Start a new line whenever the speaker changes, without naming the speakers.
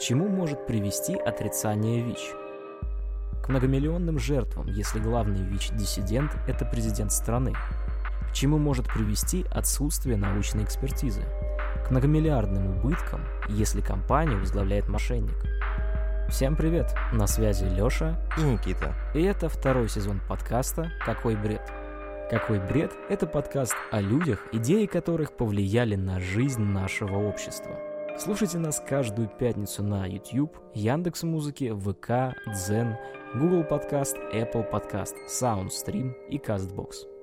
чему может привести отрицание ВИЧ? К многомиллионным жертвам, если главный ВИЧ-диссидент – это президент страны. К чему может привести отсутствие научной экспертизы? К многомиллиардным убыткам, если компанию возглавляет мошенник. Всем привет, на связи Лёша
и Никита.
И это второй сезон подкаста «Какой бред?». «Какой бред?» – это подкаст о людях, идеи которых повлияли на жизнь нашего общества – Слушайте нас каждую пятницу на YouTube, Яндекс Музыки, ВК, Дзен, Google Подкаст, Apple Подкаст, Soundstream и CastBox.